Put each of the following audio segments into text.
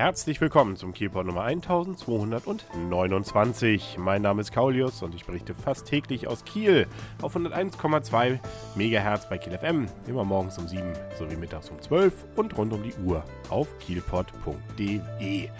Herzlich willkommen zum Kielport Nummer 1229. Mein Name ist Kaulius und ich berichte fast täglich aus Kiel auf 101,2 MHz bei Kiel FM, immer morgens um 7 sowie mittags um 12 und rund um die Uhr auf kielport.de.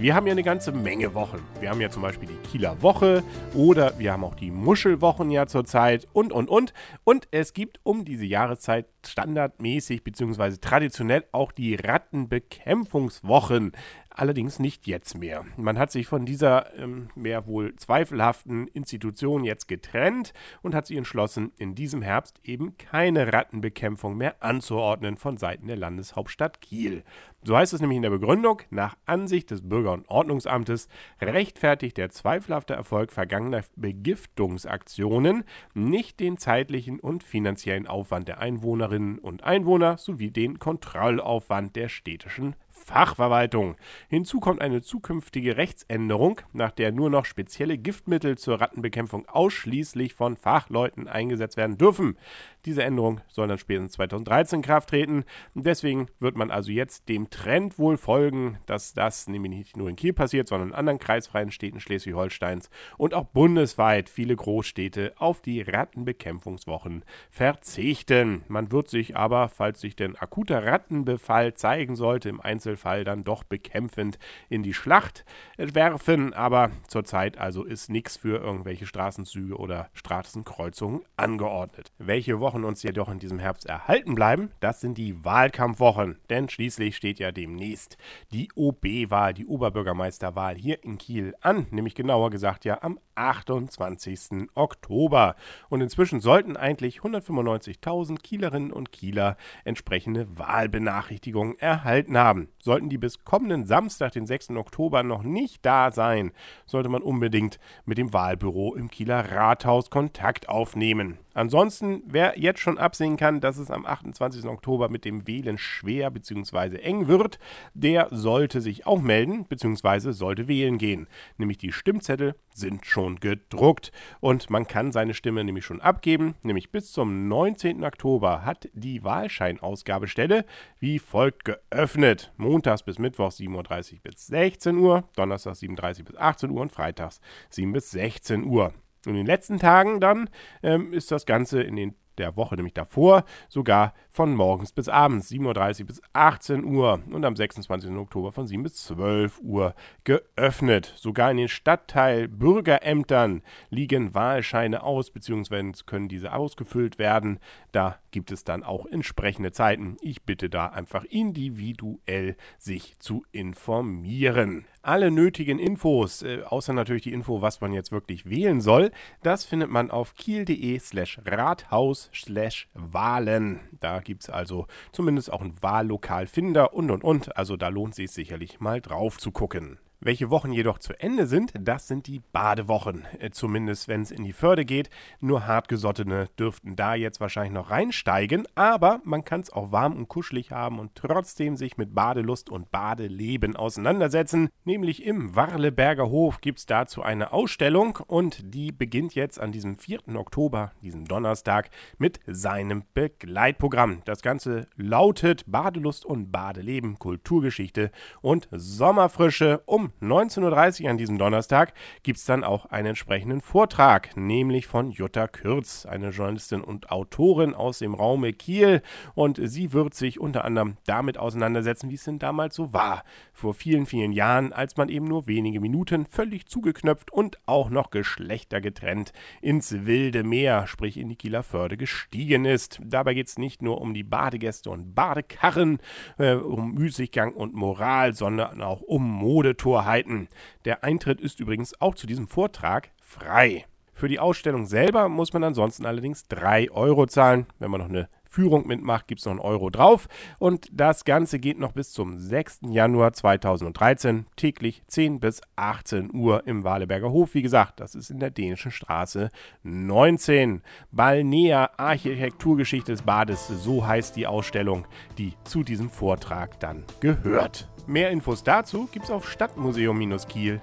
Wir haben ja eine ganze Menge Wochen. Wir haben ja zum Beispiel die Kieler Woche oder wir haben auch die Muschelwochen ja zurzeit und, und, und. Und es gibt um diese Jahreszeit standardmäßig bzw. traditionell auch die Rattenbekämpfungswochen. Allerdings nicht jetzt mehr. Man hat sich von dieser ähm, mehr wohl zweifelhaften Institution jetzt getrennt und hat sich entschlossen, in diesem Herbst eben keine Rattenbekämpfung mehr anzuordnen von Seiten der Landeshauptstadt Kiel. So heißt es nämlich in der Begründung, nach Ansicht des Bürger- und Ordnungsamtes rechtfertigt der zweifelhafte Erfolg vergangener Begiftungsaktionen nicht den zeitlichen und finanziellen Aufwand der Einwohnerinnen und Einwohner sowie den Kontrollaufwand der städtischen Fachverwaltung. Hinzu kommt eine zukünftige Rechtsänderung, nach der nur noch spezielle Giftmittel zur Rattenbekämpfung ausschließlich von Fachleuten eingesetzt werden dürfen. Diese Änderung soll dann spätestens 2013 in Kraft treten. Deswegen wird man also jetzt dem Trend wohl folgen, dass das nämlich nicht nur in Kiel passiert, sondern in anderen kreisfreien Städten Schleswig-Holsteins und auch bundesweit viele Großstädte auf die Rattenbekämpfungswochen verzichten. Man wird sich aber, falls sich denn akuter Rattenbefall zeigen sollte, im Einzelfall dann doch bekämpfend in die Schlacht werfen. Aber zurzeit also ist nichts für irgendwelche Straßenzüge oder Straßenkreuzungen angeordnet. Welche Wochen Wochen uns jedoch in diesem Herbst erhalten bleiben, das sind die Wahlkampfwochen. Denn schließlich steht ja demnächst die OB-Wahl, die Oberbürgermeisterwahl hier in Kiel an. Nämlich genauer gesagt ja am 28. Oktober. Und inzwischen sollten eigentlich 195.000 Kielerinnen und Kieler entsprechende Wahlbenachrichtigungen erhalten haben. Sollten die bis kommenden Samstag, den 6. Oktober, noch nicht da sein, sollte man unbedingt mit dem Wahlbüro im Kieler Rathaus Kontakt aufnehmen. Ansonsten, wer jetzt schon absehen kann, dass es am 28. Oktober mit dem Wählen schwer bzw. eng wird, der sollte sich auch melden bzw. sollte wählen gehen. Nämlich die Stimmzettel sind schon gedruckt und man kann seine Stimme nämlich schon abgeben. Nämlich bis zum 19. Oktober hat die Wahlscheinausgabestelle wie folgt geöffnet. Montags bis Mittwoch 7.30 Uhr bis 16 Uhr, Donnerstags 7.30 Uhr bis 18 Uhr und Freitags 7 bis 16 Uhr. In den letzten Tagen dann ähm, ist das Ganze in den der Woche, nämlich davor, sogar von morgens bis abends, 7.30 Uhr bis 18 Uhr und am 26. Oktober von 7 bis 12 Uhr geöffnet. Sogar in den Stadtteil Bürgerämtern liegen Wahlscheine aus, beziehungsweise können diese ausgefüllt werden. Da gibt es dann auch entsprechende Zeiten. Ich bitte da einfach individuell sich zu informieren. Alle nötigen Infos, äh, außer natürlich die Info, was man jetzt wirklich wählen soll, das findet man auf kiel.de slash rathaus slash Wahlen. Da gibt es also zumindest auch einen Wahllokalfinder und und und. Also da lohnt sich sicherlich mal drauf zu gucken. Welche Wochen jedoch zu Ende sind, das sind die Badewochen. Äh, zumindest wenn es in die Förde geht. Nur hartgesottene dürften da jetzt wahrscheinlich noch reinsteigen. Aber man kann es auch warm und kuschelig haben und trotzdem sich mit Badelust und Badeleben auseinandersetzen. Nämlich im Warleberger Hof gibt es dazu eine Ausstellung und die beginnt jetzt an diesem 4. Oktober, diesem Donnerstag, mit seinem Begleitprogramm. Das Ganze lautet Badelust und Badeleben, Kulturgeschichte und Sommerfrische um 19.30 Uhr an diesem Donnerstag gibt es dann auch einen entsprechenden Vortrag, nämlich von Jutta Kürz, eine Journalistin und Autorin aus dem Raume Kiel. Und sie wird sich unter anderem damit auseinandersetzen, wie es denn damals so war. Vor vielen, vielen Jahren, als man eben nur wenige Minuten völlig zugeknöpft und auch noch geschlechtergetrennt ins wilde Meer, sprich in die Kieler Förde, gestiegen ist. Dabei geht es nicht nur um die Badegäste und Badekarren, äh, um Müßiggang und Moral, sondern auch um Modetor Torheiten. Der Eintritt ist übrigens auch zu diesem Vortrag frei. Für die Ausstellung selber muss man ansonsten allerdings 3 Euro zahlen. Wenn man noch eine Führung mitmacht, gibt es noch einen Euro drauf. Und das Ganze geht noch bis zum 6. Januar 2013, täglich 10 bis 18 Uhr im Waleberger Hof. Wie gesagt, das ist in der Dänischen Straße 19. Balnea Architekturgeschichte des Bades, so heißt die Ausstellung, die zu diesem Vortrag dann gehört. Mehr Infos dazu gibt es auf stadtmuseum-kiel.de.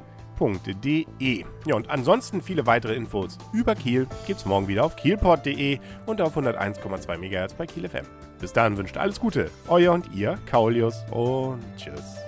Ja, und ansonsten viele weitere Infos über Kiel gibt es morgen wieder auf kielport.de und auf 101,2 MHz bei Kiel FM. Bis dahin wünscht alles Gute, euer und ihr, Kaulius und tschüss.